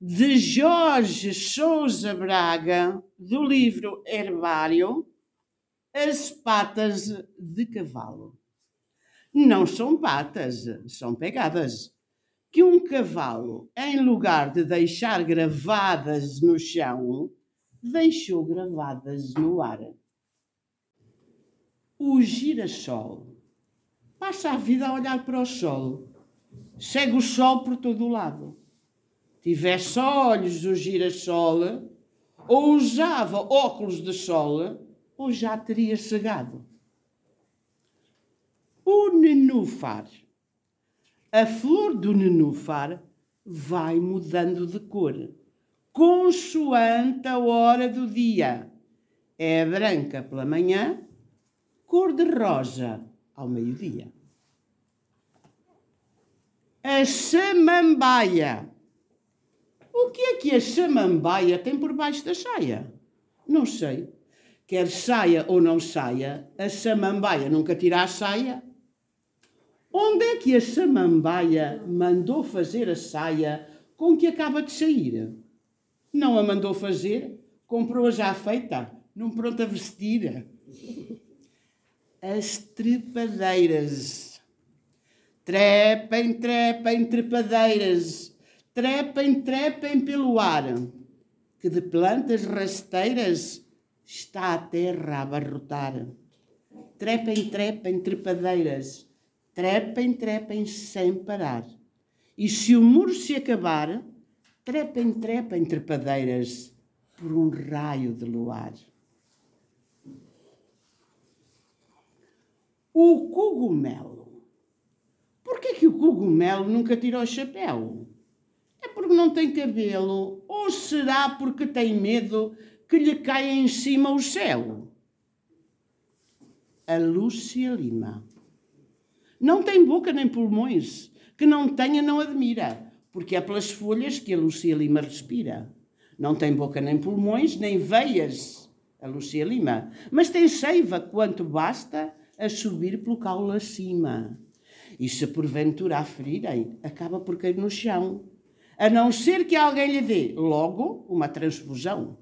de Jorge Souza Braga, do livro Herbário, As Patas de Cavalo. Não são patas, são pegadas. Que um cavalo, em lugar de deixar gravadas no chão, deixou gravadas no ar. O girassol passa a vida a olhar para o sol, segue o sol por todo o lado tivesse olhos do girassol, ou usava óculos de sol, ou já teria cegado. O nenúfar. A flor do nenúfar vai mudando de cor, consoante a hora do dia. É branca pela manhã, cor de rosa ao meio-dia. A samambaia o que é que a samambaia tem por baixo da saia? Não sei. Quer saia ou não saia, a samambaia nunca tira a saia. Onde é que a samambaia mandou fazer a saia com que acaba de sair? Não a mandou fazer, comprou-a já feita, não pronta a vestir. As trepadeiras. Trepem, trepem, trepadeiras trepem, trepem pelo ar, que de plantas rasteiras está a terra a abarrotar. Trepem, trepem, trepadeiras, trepem, trepem sem parar. E se o muro se acabar, trepem, trepem, trepadeiras, por um raio de luar. O cogumelo. Por que, que o cogumelo nunca tira o chapéu? Não tem cabelo? Ou será porque tem medo que lhe caia em cima o céu? A Lúcia Lima. Não tem boca nem pulmões. Que não tenha, não admira, porque é pelas folhas que a Lúcia Lima respira. Não tem boca nem pulmões, nem veias, a Lúcia Lima, mas tem seiva quanto basta a subir pelo caule acima. E se porventura a ferirem, acaba por cair no chão a não ser que alguém lhe dê logo uma transfusão.